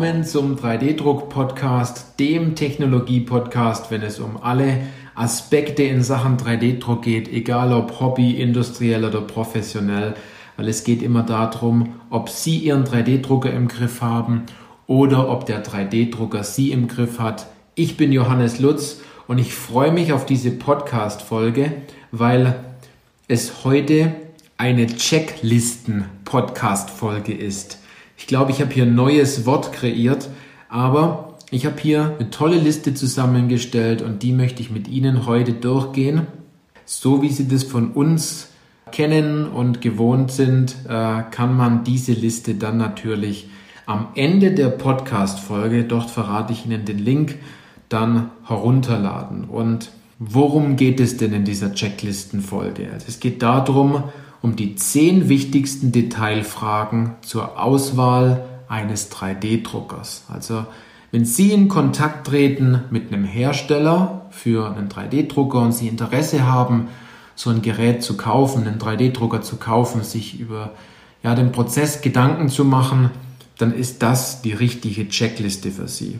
Willkommen zum 3D-Druck-Podcast, dem Technologie-Podcast, wenn es um alle Aspekte in Sachen 3D-Druck geht, egal ob Hobby, industriell oder professionell, weil es geht immer darum, ob Sie Ihren 3D-Drucker im Griff haben oder ob der 3D-Drucker Sie im Griff hat. Ich bin Johannes Lutz und ich freue mich auf diese Podcast-Folge, weil es heute eine Checklisten-Podcast-Folge ist. Ich glaube, ich habe hier ein neues Wort kreiert, aber ich habe hier eine tolle Liste zusammengestellt und die möchte ich mit Ihnen heute durchgehen. So wie Sie das von uns kennen und gewohnt sind, äh, kann man diese Liste dann natürlich am Ende der Podcast-Folge, dort verrate ich Ihnen den Link, dann herunterladen. Und worum geht es denn in dieser Checklistenfolge? Also es geht darum, um die zehn wichtigsten Detailfragen zur Auswahl eines 3D-Druckers. Also wenn Sie in Kontakt treten mit einem Hersteller für einen 3D-Drucker und Sie Interesse haben, so ein Gerät zu kaufen, einen 3D-Drucker zu kaufen, sich über ja, den Prozess Gedanken zu machen, dann ist das die richtige Checkliste für Sie.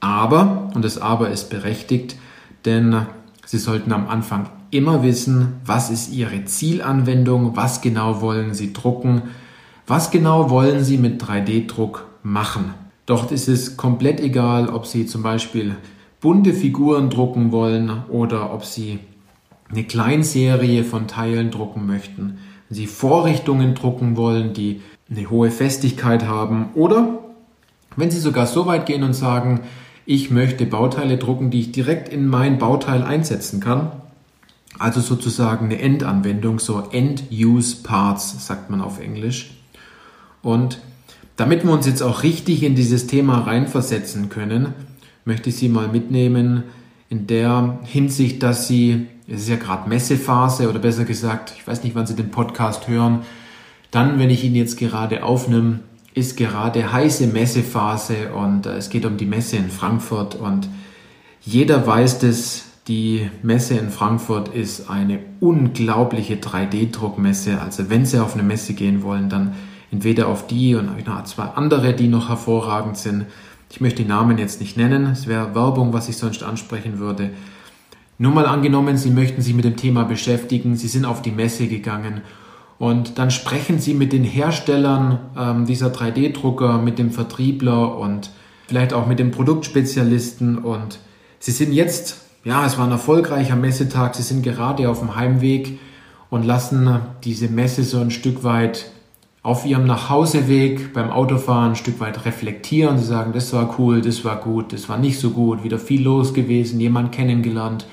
Aber, und das Aber ist berechtigt, denn Sie sollten am Anfang immer wissen, was ist Ihre Zielanwendung, was genau wollen Sie drucken, was genau wollen Sie mit 3D-Druck machen. Dort ist es komplett egal, ob Sie zum Beispiel bunte Figuren drucken wollen oder ob Sie eine Kleinserie von Teilen drucken möchten. Wenn Sie Vorrichtungen drucken wollen, die eine hohe Festigkeit haben oder wenn Sie sogar so weit gehen und sagen, ich möchte Bauteile drucken, die ich direkt in mein Bauteil einsetzen kann, also sozusagen eine Endanwendung, so End-Use Parts sagt man auf Englisch. Und damit wir uns jetzt auch richtig in dieses Thema reinversetzen können, möchte ich Sie mal mitnehmen in der Hinsicht, dass Sie, es ist ja gerade Messephase oder besser gesagt, ich weiß nicht, wann Sie den Podcast hören, dann, wenn ich ihn jetzt gerade aufnehme, ist gerade heiße Messephase und äh, es geht um die Messe in Frankfurt und jeder weiß das, die Messe in Frankfurt ist eine unglaubliche 3D-Druckmesse. Also wenn Sie auf eine Messe gehen wollen, dann entweder auf die und noch zwei andere, die noch hervorragend sind. Ich möchte die Namen jetzt nicht nennen. Es wäre Werbung, was ich sonst ansprechen würde. Nur mal angenommen, Sie möchten sich mit dem Thema beschäftigen. Sie sind auf die Messe gegangen und dann sprechen Sie mit den Herstellern ähm, dieser 3D-Drucker, mit dem Vertriebler und vielleicht auch mit dem Produktspezialisten und Sie sind jetzt ja, es war ein erfolgreicher Messetag. Sie sind gerade auf dem Heimweg und lassen diese Messe so ein Stück weit auf ihrem Nachhauseweg beim Autofahren ein Stück weit reflektieren. Sie sagen, das war cool, das war gut, das war nicht so gut, wieder viel los gewesen, jemand kennengelernt,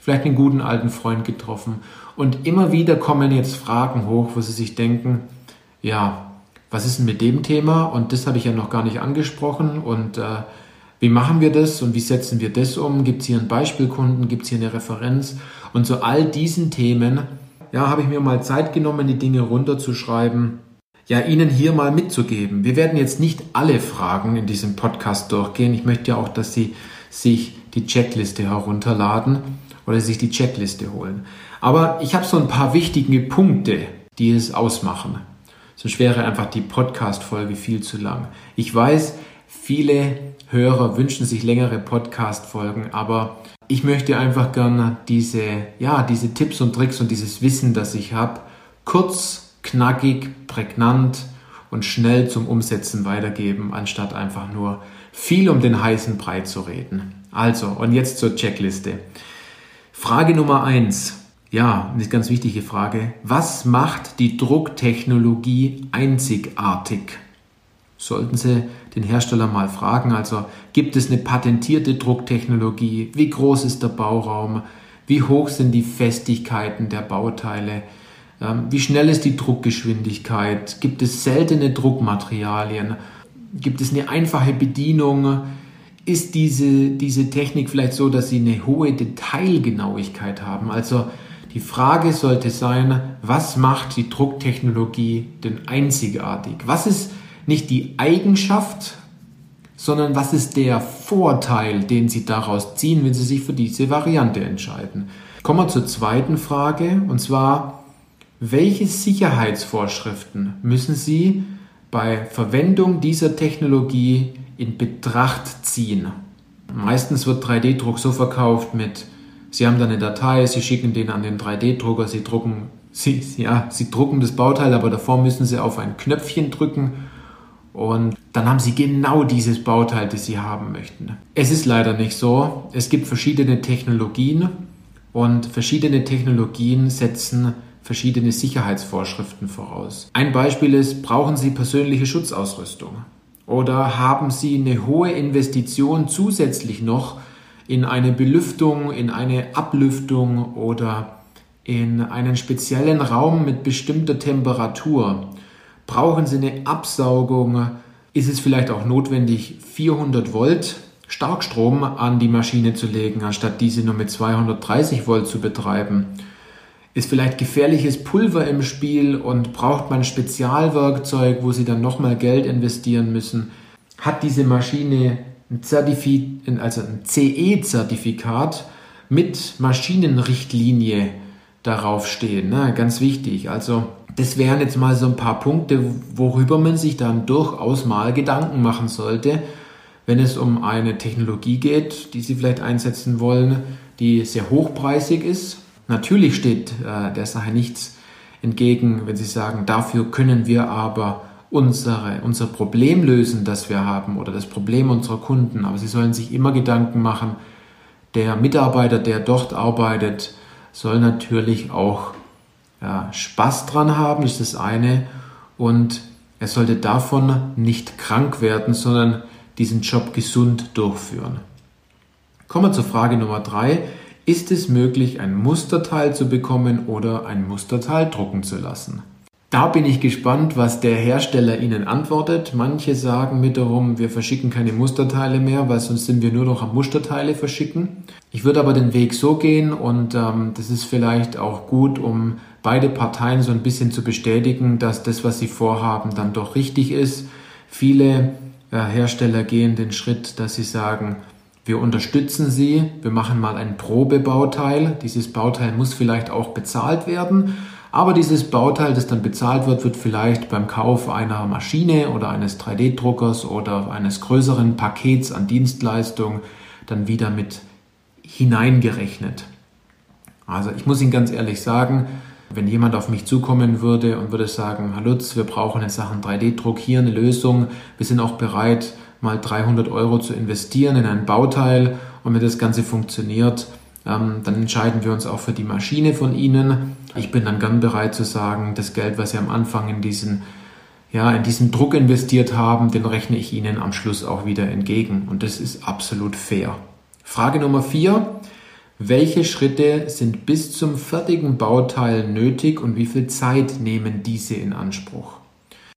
vielleicht einen guten alten Freund getroffen. Und immer wieder kommen jetzt Fragen hoch, wo sie sich denken, ja, was ist denn mit dem Thema? Und das habe ich ja noch gar nicht angesprochen. Und äh, wie machen wir das und wie setzen wir das um? Gibt es hier einen Beispielkunden? Gibt es hier eine Referenz? Und zu all diesen Themen, ja, habe ich mir mal Zeit genommen, die Dinge runterzuschreiben, ja, Ihnen hier mal mitzugeben. Wir werden jetzt nicht alle Fragen in diesem Podcast durchgehen. Ich möchte ja auch, dass Sie sich die Checkliste herunterladen oder sich die Checkliste holen. Aber ich habe so ein paar wichtige Punkte, die es ausmachen. Sonst wäre einfach die Podcast-Folge viel zu lang. Ich weiß, viele Hörer wünschen sich längere Podcast-Folgen, aber ich möchte einfach gerne diese, ja, diese Tipps und Tricks und dieses Wissen, das ich habe, kurz, knackig, prägnant und schnell zum Umsetzen weitergeben, anstatt einfach nur viel um den heißen Brei zu reden. Also, und jetzt zur Checkliste. Frage Nummer eins. Ja, eine ganz wichtige Frage. Was macht die Drucktechnologie einzigartig? sollten Sie den Hersteller mal fragen. Also gibt es eine patentierte Drucktechnologie? Wie groß ist der Bauraum? Wie hoch sind die Festigkeiten der Bauteile? Ähm, wie schnell ist die Druckgeschwindigkeit? Gibt es seltene Druckmaterialien? Gibt es eine einfache Bedienung? Ist diese, diese Technik vielleicht so, dass Sie eine hohe Detailgenauigkeit haben? Also die Frage sollte sein, was macht die Drucktechnologie denn einzigartig? Was ist nicht die Eigenschaft, sondern was ist der Vorteil, den Sie daraus ziehen, wenn Sie sich für diese Variante entscheiden. Kommen wir zur zweiten Frage, und zwar, welche Sicherheitsvorschriften müssen Sie bei Verwendung dieser Technologie in Betracht ziehen. Meistens wird 3D-Druck so verkauft mit, Sie haben da eine Datei, Sie schicken den an den 3D-Drucker, Sie drucken, Sie, ja, Sie drucken das Bauteil, aber davor müssen Sie auf ein Knöpfchen drücken und dann haben Sie genau dieses Bauteil, das Sie haben möchten. Es ist leider nicht so. Es gibt verschiedene Technologien und verschiedene Technologien setzen verschiedene Sicherheitsvorschriften voraus. Ein Beispiel ist, brauchen Sie persönliche Schutzausrüstung? Oder haben Sie eine hohe Investition zusätzlich noch in eine Belüftung, in eine Ablüftung oder in einen speziellen Raum mit bestimmter Temperatur? Brauchen Sie eine Absaugung? Ist es vielleicht auch notwendig, 400 Volt Starkstrom an die Maschine zu legen, anstatt diese nur mit 230 Volt zu betreiben? Ist vielleicht gefährliches Pulver im Spiel und braucht man Spezialwerkzeug, wo Sie dann nochmal Geld investieren müssen? Hat diese Maschine ein, Zertifi also ein CE-Zertifikat mit Maschinenrichtlinie darauf stehen? Ne? Ganz wichtig. Also das wären jetzt mal so ein paar Punkte, worüber man sich dann durchaus mal Gedanken machen sollte, wenn es um eine Technologie geht, die Sie vielleicht einsetzen wollen, die sehr hochpreisig ist Natürlich steht äh, der Sache nichts entgegen, wenn Sie sagen, dafür können wir aber unsere, unser Problem lösen, das wir haben oder das Problem unserer Kunden. Aber Sie sollen sich immer Gedanken machen, der Mitarbeiter, der dort arbeitet, soll natürlich auch ja, Spaß dran haben, ist das eine. Und er sollte davon nicht krank werden, sondern diesen Job gesund durchführen. Kommen wir zur Frage Nummer drei. Ist es möglich, ein Musterteil zu bekommen oder ein Musterteil drucken zu lassen? Da bin ich gespannt, was der Hersteller Ihnen antwortet. Manche sagen wiederum, wir verschicken keine Musterteile mehr, weil sonst sind wir nur noch am Musterteile verschicken. Ich würde aber den Weg so gehen und ähm, das ist vielleicht auch gut, um beide Parteien so ein bisschen zu bestätigen, dass das, was sie vorhaben, dann doch richtig ist. Viele äh, Hersteller gehen den Schritt, dass sie sagen, wir unterstützen Sie. Wir machen mal ein Probebauteil. Dieses Bauteil muss vielleicht auch bezahlt werden. Aber dieses Bauteil, das dann bezahlt wird, wird vielleicht beim Kauf einer Maschine oder eines 3D-Druckers oder eines größeren Pakets an Dienstleistung dann wieder mit hineingerechnet. Also ich muss Ihnen ganz ehrlich sagen, wenn jemand auf mich zukommen würde und würde sagen, Herr Lutz, wir brauchen in Sachen 3D-Druck hier eine Lösung, wir sind auch bereit, mal 300 Euro zu investieren in ein Bauteil und wenn das Ganze funktioniert, ähm, dann entscheiden wir uns auch für die Maschine von Ihnen. Ich bin dann gern bereit zu sagen, das Geld, was Sie am Anfang in diesen ja, in diesen Druck investiert haben, den rechne ich Ihnen am Schluss auch wieder entgegen. Und das ist absolut fair. Frage Nummer vier. Welche Schritte sind bis zum fertigen Bauteil nötig und wie viel Zeit nehmen diese in Anspruch?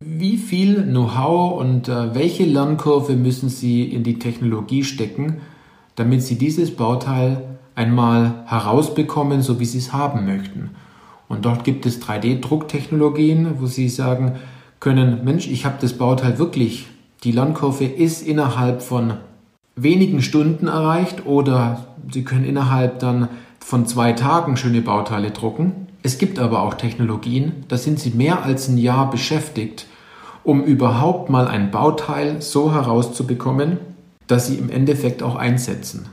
Wie viel Know-how und äh, welche Lernkurve müssen Sie in die Technologie stecken, damit Sie dieses Bauteil einmal herausbekommen, so wie Sie es haben möchten? Und dort gibt es 3D-Drucktechnologien, wo Sie sagen können, Mensch, ich habe das Bauteil wirklich, die Lernkurve ist innerhalb von wenigen Stunden erreicht oder Sie können innerhalb dann von zwei Tagen schöne Bauteile drucken. Es gibt aber auch Technologien, da sind sie mehr als ein Jahr beschäftigt, um überhaupt mal ein Bauteil so herauszubekommen, dass sie im Endeffekt auch einsetzen.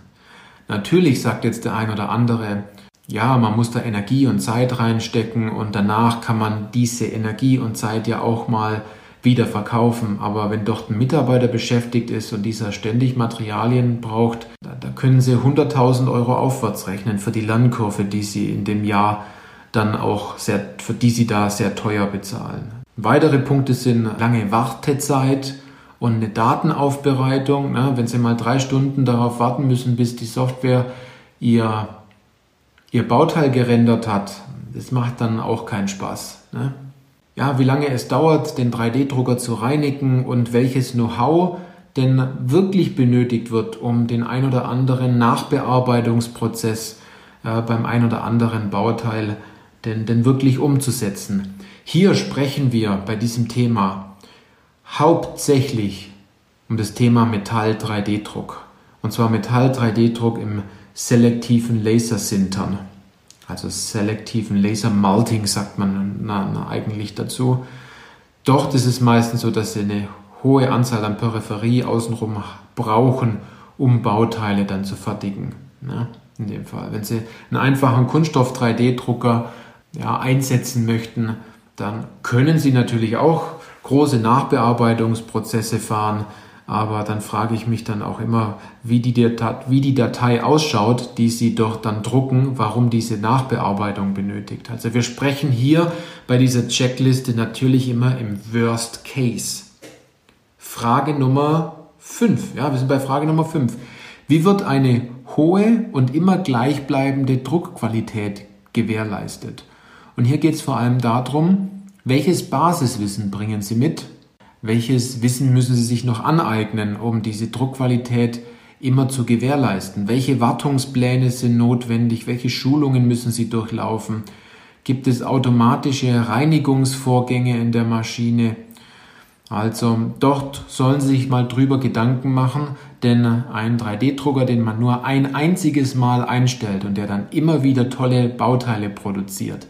Natürlich sagt jetzt der ein oder andere, ja, man muss da Energie und Zeit reinstecken und danach kann man diese Energie und Zeit ja auch mal wieder verkaufen. Aber wenn dort ein Mitarbeiter beschäftigt ist und dieser ständig Materialien braucht, da, können Sie 100.000 Euro aufwärts rechnen für die Lernkurve, die Sie in dem Jahr dann auch sehr, für die sie da sehr teuer bezahlen. Weitere Punkte sind lange Wartezeit und eine Datenaufbereitung. Ne? Wenn Sie mal drei Stunden darauf warten müssen, bis die Software ihr, ihr Bauteil gerendert hat, das macht dann auch keinen Spaß. Ne? Ja, wie lange es dauert, den 3D-Drucker zu reinigen und welches Know-how denn wirklich benötigt wird, um den ein oder anderen Nachbearbeitungsprozess äh, beim ein oder anderen Bauteil denn, denn wirklich umzusetzen. Hier sprechen wir bei diesem Thema hauptsächlich um das Thema Metall 3D-Druck. Und zwar Metall 3D-Druck im selektiven Lasersintern. Also selektiven Laser Malting sagt man na, na, eigentlich dazu. Dort ist es meistens so, dass sie eine hohe Anzahl an Peripherie außenrum brauchen, um Bauteile dann zu fertigen. Ne? In dem Fall. Wenn Sie einen einfachen Kunststoff 3D-Drucker ja, einsetzen möchten, dann können Sie natürlich auch große Nachbearbeitungsprozesse fahren. Aber dann frage ich mich dann auch immer, wie die, Datei, wie die Datei ausschaut, die Sie dort dann drucken, warum diese Nachbearbeitung benötigt. Also wir sprechen hier bei dieser Checkliste natürlich immer im Worst Case. Frage Nummer 5. Ja, wir sind bei Frage Nummer 5. Wie wird eine hohe und immer gleichbleibende Druckqualität gewährleistet? Und hier geht es vor allem darum, welches Basiswissen bringen Sie mit? Welches Wissen müssen Sie sich noch aneignen, um diese Druckqualität immer zu gewährleisten? Welche Wartungspläne sind notwendig? Welche Schulungen müssen Sie durchlaufen? Gibt es automatische Reinigungsvorgänge in der Maschine? Also dort sollen Sie sich mal drüber Gedanken machen, denn ein 3D-Drucker, den man nur ein einziges Mal einstellt und der dann immer wieder tolle Bauteile produziert,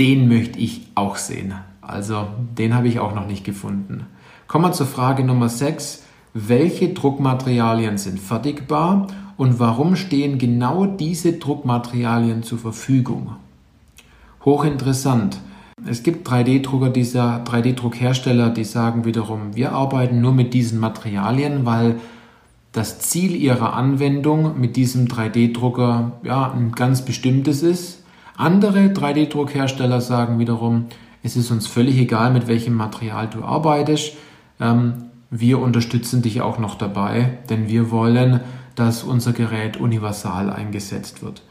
den möchte ich auch sehen. Also den habe ich auch noch nicht gefunden. Kommen wir zur Frage Nummer 6. Welche Druckmaterialien sind fertigbar und warum stehen genau diese Druckmaterialien zur Verfügung? Hochinteressant. Es gibt 3D-Drucker, dieser 3D-Druckhersteller, die sagen wiederum, wir arbeiten nur mit diesen Materialien, weil das Ziel ihrer Anwendung mit diesem 3D-Drucker ja ein ganz bestimmtes ist. Andere 3D-Druckhersteller sagen wiederum, es ist uns völlig egal, mit welchem Material du arbeitest. Ähm, wir unterstützen dich auch noch dabei, denn wir wollen, dass unser Gerät universal eingesetzt wird.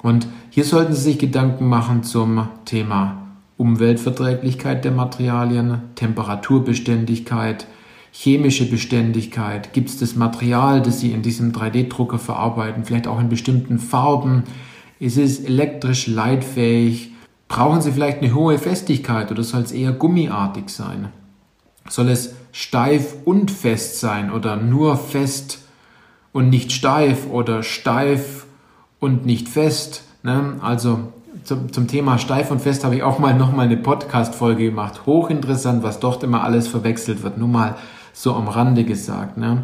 Und hier sollten Sie sich Gedanken machen zum Thema Umweltverträglichkeit der Materialien, Temperaturbeständigkeit, chemische Beständigkeit. Gibt es das Material, das Sie in diesem 3D-Drucker verarbeiten, vielleicht auch in bestimmten Farben? Ist es elektrisch leitfähig? Brauchen Sie vielleicht eine hohe Festigkeit oder soll es eher gummiartig sein? Soll es steif und fest sein oder nur fest und nicht steif oder steif und nicht fest? Ne? Also zum, zum Thema steif und fest habe ich auch mal nochmal eine Podcast-Folge gemacht. Hochinteressant, was dort immer alles verwechselt wird. Nur mal so am Rande gesagt. Ne?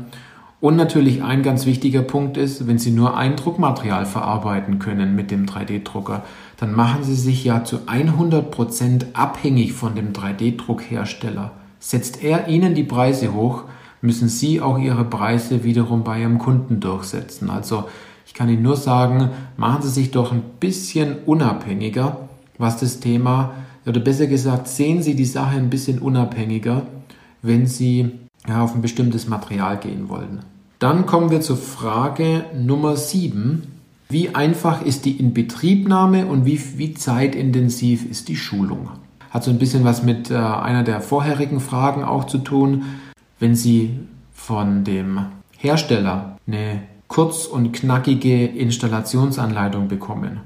Und natürlich ein ganz wichtiger Punkt ist, wenn Sie nur ein Druckmaterial verarbeiten können mit dem 3D-Drucker, dann machen Sie sich ja zu 100 Prozent abhängig von dem 3D-Druckhersteller. Setzt er Ihnen die Preise hoch, müssen Sie auch Ihre Preise wiederum bei Ihrem Kunden durchsetzen. Also ich kann Ihnen nur sagen, machen Sie sich doch ein bisschen unabhängiger, was das Thema, oder besser gesagt, sehen Sie die Sache ein bisschen unabhängiger, wenn Sie auf ein bestimmtes Material gehen wollen. Dann kommen wir zur Frage Nummer 7. Wie einfach ist die Inbetriebnahme und wie, wie zeitintensiv ist die Schulung? Hat so ein bisschen was mit äh, einer der vorherigen Fragen auch zu tun. Wenn Sie von dem Hersteller eine kurz und knackige Installationsanleitung bekommen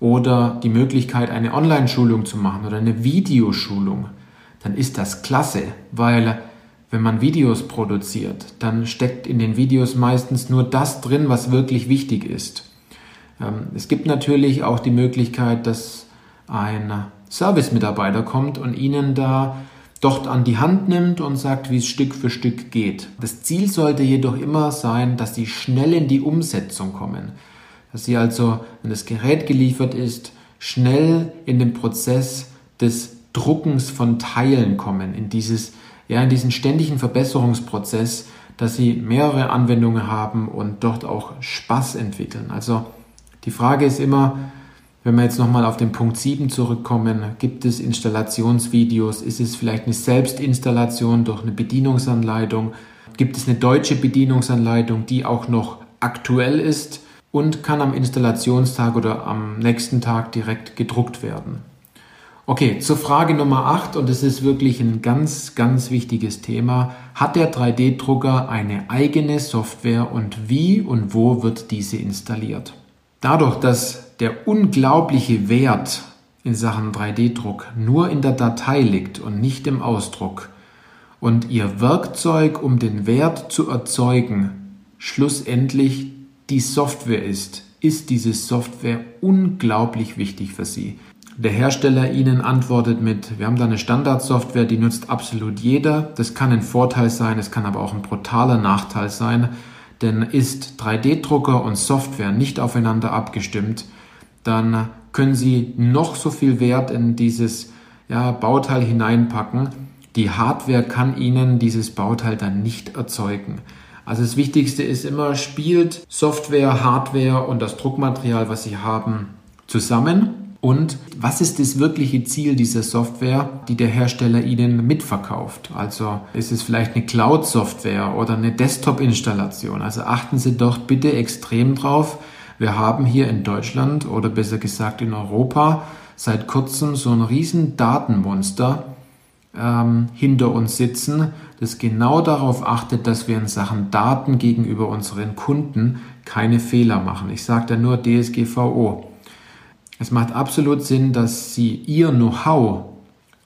oder die Möglichkeit, eine Online-Schulung zu machen oder eine Videoschulung, dann ist das klasse, weil wenn man Videos produziert, dann steckt in den Videos meistens nur das drin, was wirklich wichtig ist. Ähm, es gibt natürlich auch die Möglichkeit, dass ein Service-Mitarbeiter kommt und Ihnen da dort an die Hand nimmt und sagt, wie es Stück für Stück geht. Das Ziel sollte jedoch immer sein, dass Sie schnell in die Umsetzung kommen. Dass Sie also, wenn das Gerät geliefert ist, schnell in den Prozess des Druckens von Teilen kommen, in dieses ja in diesen ständigen Verbesserungsprozess, dass sie mehrere Anwendungen haben und dort auch Spaß entwickeln. Also die Frage ist immer, wenn wir jetzt nochmal auf den Punkt 7 zurückkommen, gibt es Installationsvideos? Ist es vielleicht eine Selbstinstallation durch eine Bedienungsanleitung? Gibt es eine deutsche Bedienungsanleitung, die auch noch aktuell ist und kann am Installationstag oder am nächsten Tag direkt gedruckt werden? Okay, zur Frage Nummer 8 und es ist wirklich ein ganz, ganz wichtiges Thema. Hat der 3D-Drucker eine eigene Software und wie und wo wird diese installiert? Dadurch, dass der unglaubliche Wert in Sachen 3D-Druck nur in der Datei liegt und nicht im Ausdruck und Ihr Werkzeug, um den Wert zu erzeugen, schlussendlich die Software ist, ist diese Software unglaublich wichtig für Sie. Der Hersteller Ihnen antwortet mit, wir haben da eine Standardsoftware, die nutzt absolut jeder. Das kann ein Vorteil sein, es kann aber auch ein brutaler Nachteil sein. Denn ist 3D-Drucker und Software nicht aufeinander abgestimmt, dann können Sie noch so viel Wert in dieses ja, Bauteil hineinpacken. Die Hardware kann Ihnen dieses Bauteil dann nicht erzeugen. Also das Wichtigste ist immer, spielt Software, Hardware und das Druckmaterial, was Sie haben, zusammen und was ist das wirkliche Ziel dieser Software, die der Hersteller Ihnen mitverkauft? Also ist es vielleicht eine Cloud-Software oder eine Desktop-Installation? Also achten Sie doch bitte extrem drauf. Wir haben hier in Deutschland oder besser gesagt in Europa seit kurzem so ein riesen Datenmonster ähm, hinter uns sitzen, das genau darauf achtet, dass wir in Sachen Daten gegenüber unseren Kunden keine Fehler machen. Ich sage da nur DSGVO. Es macht absolut Sinn, dass Sie Ihr Know-how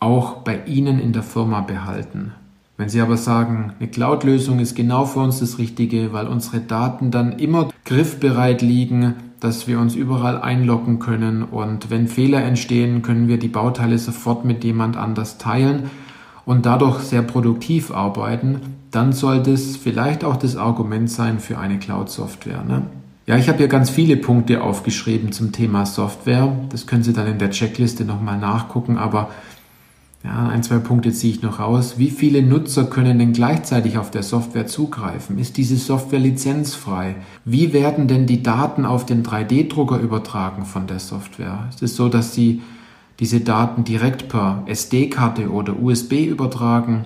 auch bei Ihnen in der Firma behalten. Wenn Sie aber sagen, eine Cloud-Lösung ist genau für uns das Richtige, weil unsere Daten dann immer griffbereit liegen, dass wir uns überall einloggen können und wenn Fehler entstehen, können wir die Bauteile sofort mit jemand anders teilen und dadurch sehr produktiv arbeiten, dann sollte es vielleicht auch das Argument sein für eine Cloud-Software. Ne? Ja, ich habe hier ganz viele Punkte aufgeschrieben zum Thema Software. Das können Sie dann in der Checkliste nochmal nachgucken, aber ja, ein, zwei Punkte ziehe ich noch raus. Wie viele Nutzer können denn gleichzeitig auf der Software zugreifen? Ist diese Software lizenzfrei? Wie werden denn die Daten auf den 3D-Drucker übertragen von der Software? Ist es so, dass Sie diese Daten direkt per SD-Karte oder USB übertragen?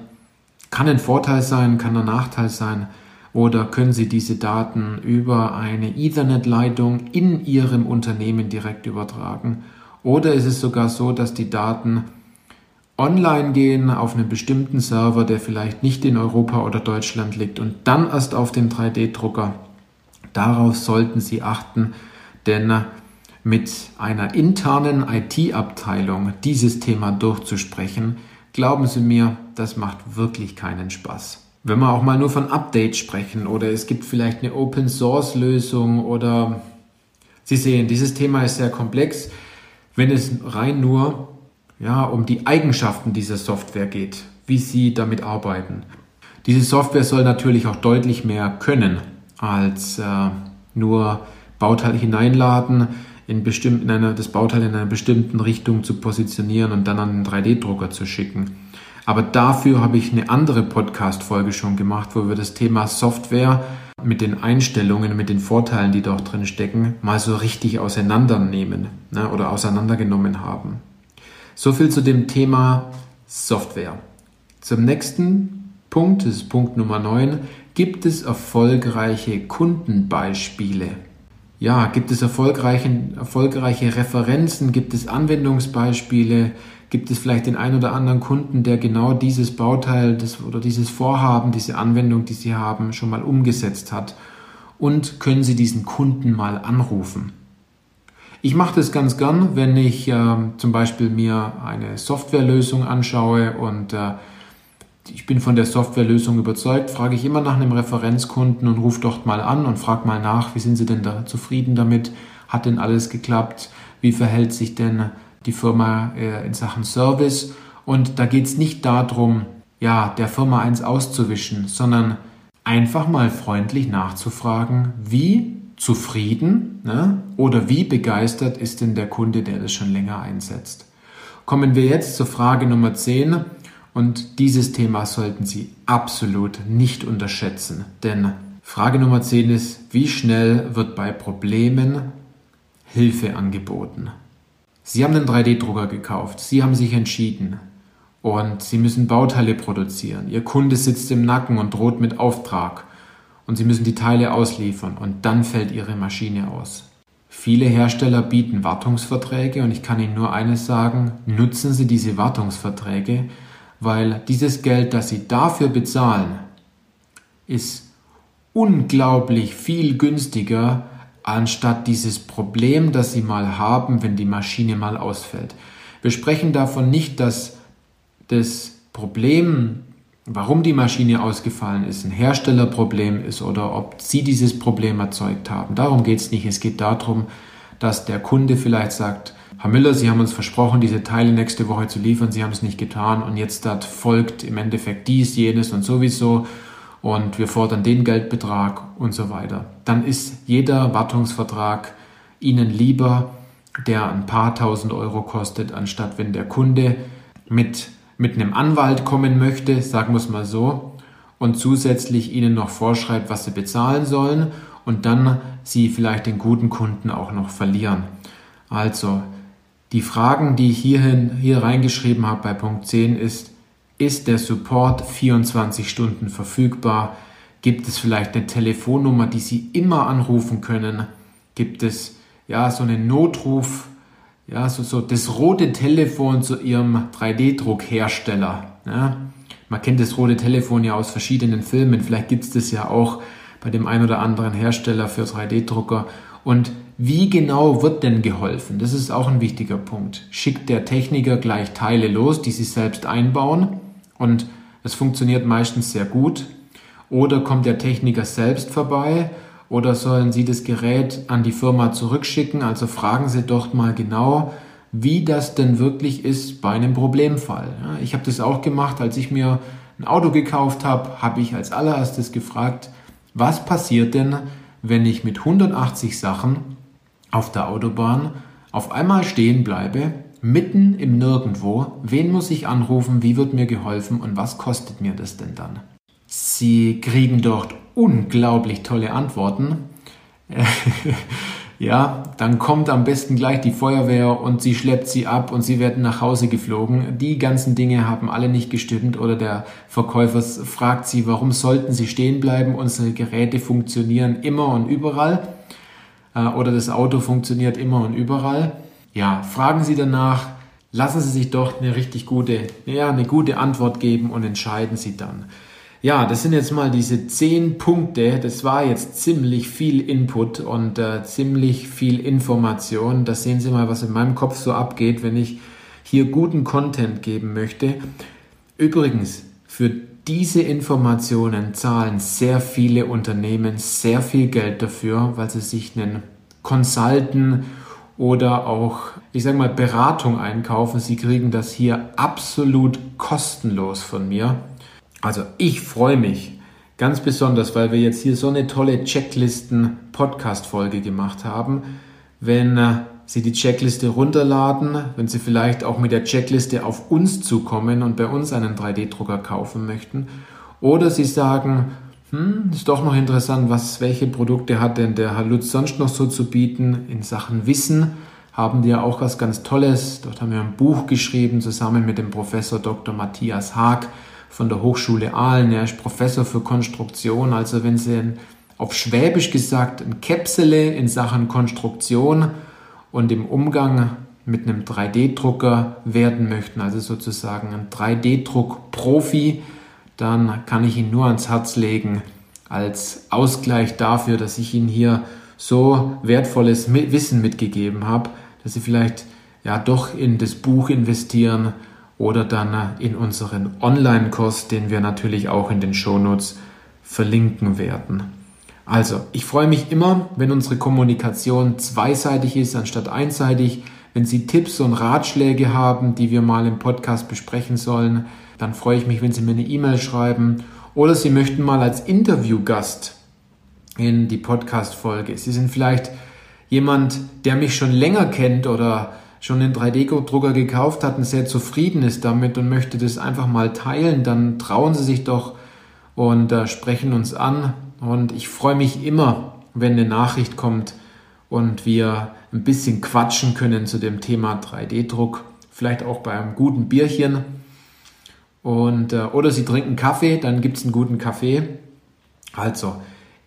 Kann ein Vorteil sein, kann ein Nachteil sein. Oder können Sie diese Daten über eine Ethernet-Leitung in Ihrem Unternehmen direkt übertragen? Oder ist es sogar so, dass die Daten online gehen auf einen bestimmten Server, der vielleicht nicht in Europa oder Deutschland liegt und dann erst auf den 3D-Drucker? Darauf sollten Sie achten, denn mit einer internen IT-Abteilung dieses Thema durchzusprechen, glauben Sie mir, das macht wirklich keinen Spaß wenn wir auch mal nur von Updates sprechen oder es gibt vielleicht eine Open Source Lösung oder Sie sehen, dieses Thema ist sehr komplex, wenn es rein nur ja, um die Eigenschaften dieser Software geht, wie Sie damit arbeiten. Diese Software soll natürlich auch deutlich mehr können als äh, nur Bauteil hineinladen, in bestimmten, in einer, das Bauteil in einer bestimmten Richtung zu positionieren und dann an den 3D-Drucker zu schicken. Aber dafür habe ich eine andere Podcast-Folge schon gemacht, wo wir das Thema Software mit den Einstellungen, mit den Vorteilen, die dort drin stecken, mal so richtig auseinandernehmen ne, oder auseinandergenommen haben. So viel zu dem Thema Software. Zum nächsten Punkt, das ist Punkt Nummer 9, gibt es erfolgreiche Kundenbeispiele? Ja, gibt es erfolgreiche, erfolgreiche Referenzen, gibt es Anwendungsbeispiele, Gibt es vielleicht den einen oder anderen Kunden, der genau dieses Bauteil das, oder dieses Vorhaben, diese Anwendung, die Sie haben, schon mal umgesetzt hat? Und können Sie diesen Kunden mal anrufen? Ich mache das ganz gern, wenn ich äh, zum Beispiel mir eine Softwarelösung anschaue und äh, ich bin von der Softwarelösung überzeugt, frage ich immer nach einem Referenzkunden und rufe dort mal an und frage mal nach, wie sind Sie denn da zufrieden damit? Hat denn alles geklappt? Wie verhält sich denn die Firma äh, in Sachen Service. Und da geht es nicht darum, ja, der Firma eins auszuwischen, sondern einfach mal freundlich nachzufragen, wie zufrieden ne, oder wie begeistert ist denn der Kunde, der das schon länger einsetzt. Kommen wir jetzt zur Frage Nummer 10 und dieses Thema sollten Sie absolut nicht unterschätzen, denn Frage Nummer 10 ist, wie schnell wird bei Problemen Hilfe angeboten? Sie haben einen 3D-Drucker gekauft, Sie haben sich entschieden. Und Sie müssen Bauteile produzieren. Ihr Kunde sitzt im Nacken und droht mit Auftrag. Und Sie müssen die Teile ausliefern. Und dann fällt Ihre Maschine aus. Viele Hersteller bieten Wartungsverträge. Und ich kann Ihnen nur eines sagen, nutzen Sie diese Wartungsverträge, weil dieses Geld, das Sie dafür bezahlen, ist unglaublich viel günstiger anstatt dieses Problem, das Sie mal haben, wenn die Maschine mal ausfällt. Wir sprechen davon nicht, dass das Problem, warum die Maschine ausgefallen ist, ein Herstellerproblem ist oder ob Sie dieses Problem erzeugt haben. Darum geht es nicht. Es geht darum, dass der Kunde vielleicht sagt, Herr Müller, Sie haben uns versprochen, diese Teile nächste Woche zu liefern, Sie haben es nicht getan und jetzt folgt im Endeffekt dies, jenes und sowieso und wir fordern den Geldbetrag und so weiter. Dann ist jeder Wartungsvertrag Ihnen lieber, der ein paar tausend Euro kostet, anstatt wenn der Kunde mit, mit einem Anwalt kommen möchte, sagen wir es mal so, und zusätzlich Ihnen noch vorschreibt, was Sie bezahlen sollen und dann Sie vielleicht den guten Kunden auch noch verlieren. Also, die Fragen, die ich hierhin, hier reingeschrieben habe bei Punkt 10 ist, ist der Support 24 Stunden verfügbar? Gibt es vielleicht eine Telefonnummer, die Sie immer anrufen können? Gibt es ja so einen Notruf, ja, so, so das rote Telefon zu Ihrem 3D-Druckhersteller? Ja? Man kennt das rote Telefon ja aus verschiedenen Filmen. Vielleicht gibt es das ja auch bei dem ein oder anderen Hersteller für 3D-Drucker. Und wie genau wird denn geholfen? Das ist auch ein wichtiger Punkt. Schickt der Techniker gleich Teile los, die Sie selbst einbauen? Und es funktioniert meistens sehr gut. Oder kommt der Techniker selbst vorbei? Oder sollen Sie das Gerät an die Firma zurückschicken? Also fragen Sie doch mal genau, wie das denn wirklich ist bei einem Problemfall. Ich habe das auch gemacht, als ich mir ein Auto gekauft habe, habe ich als allererstes gefragt, was passiert denn, wenn ich mit 180 Sachen auf der Autobahn auf einmal stehen bleibe, mitten im Nirgendwo, wen muss ich anrufen, wie wird mir geholfen und was kostet mir das denn dann? Sie kriegen dort unglaublich tolle Antworten. ja, dann kommt am besten gleich die Feuerwehr und sie schleppt sie ab und sie werden nach Hause geflogen. Die ganzen Dinge haben alle nicht gestimmt oder der Verkäufer fragt sie, warum sollten sie stehen bleiben? Unsere Geräte funktionieren immer und überall äh, oder das Auto funktioniert immer und überall. Ja, fragen Sie danach, lassen Sie sich doch eine richtig gute, ja, eine gute Antwort geben und entscheiden Sie dann. Ja, das sind jetzt mal diese zehn Punkte. Das war jetzt ziemlich viel Input und äh, ziemlich viel Information. Da sehen Sie mal, was in meinem Kopf so abgeht, wenn ich hier guten Content geben möchte. Übrigens, für diese Informationen zahlen sehr viele Unternehmen sehr viel Geld dafür, weil sie sich einen Consultant oder auch, ich sage mal, Beratung einkaufen. Sie kriegen das hier absolut kostenlos von mir. Also ich freue mich ganz besonders, weil wir jetzt hier so eine tolle Checklisten-Podcast-Folge gemacht haben. Wenn äh, Sie die Checkliste runterladen, wenn Sie vielleicht auch mit der Checkliste auf uns zukommen und bei uns einen 3D-Drucker kaufen möchten. Oder Sie sagen, hm, ist doch noch interessant, was, welche Produkte hat denn der Herr Lutz sonst noch so zu bieten in Sachen Wissen? Haben die ja auch was ganz Tolles. Dort haben wir ein Buch geschrieben zusammen mit dem Professor Dr. Matthias Haag von der Hochschule Aalen. Er ist Professor für Konstruktion. Also wenn Sie auf Schwäbisch gesagt ein Käpsele in Sachen Konstruktion und im Umgang mit einem 3D-Drucker werden möchten, also sozusagen ein 3D-Druck-Profi, dann kann ich Ihnen nur ans Herz legen, als Ausgleich dafür, dass ich Ihnen hier so wertvolles Wissen mitgegeben habe, dass Sie vielleicht ja doch in das Buch investieren oder dann in unseren Online-Kurs, den wir natürlich auch in den Shownotes verlinken werden. Also, ich freue mich immer, wenn unsere Kommunikation zweiseitig ist anstatt einseitig. Wenn Sie Tipps und Ratschläge haben, die wir mal im Podcast besprechen sollen, dann freue ich mich, wenn Sie mir eine E-Mail schreiben oder Sie möchten mal als Interviewgast in die Podcast-Folge. Sie sind vielleicht jemand, der mich schon länger kennt oder schon den 3D-Drucker gekauft hat und sehr zufrieden ist damit und möchte das einfach mal teilen, dann trauen Sie sich doch und äh, sprechen uns an. Und ich freue mich immer, wenn eine Nachricht kommt und wir ein bisschen quatschen können zu dem Thema 3D-Druck. Vielleicht auch bei einem guten Bierchen. Und, äh, oder Sie trinken Kaffee, dann gibt es einen guten Kaffee. Also,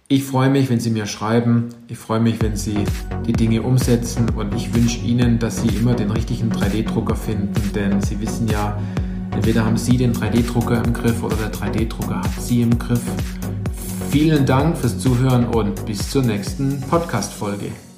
ich freue mich, wenn Sie mir schreiben. Ich freue mich, wenn Sie die Dinge umsetzen. Und ich wünsche Ihnen, dass Sie immer den richtigen 3D-Drucker finden. Denn Sie wissen ja, entweder haben Sie den 3D-Drucker im Griff oder der 3D-Drucker hat Sie im Griff. Vielen Dank fürs Zuhören und bis zur nächsten Podcast-Folge.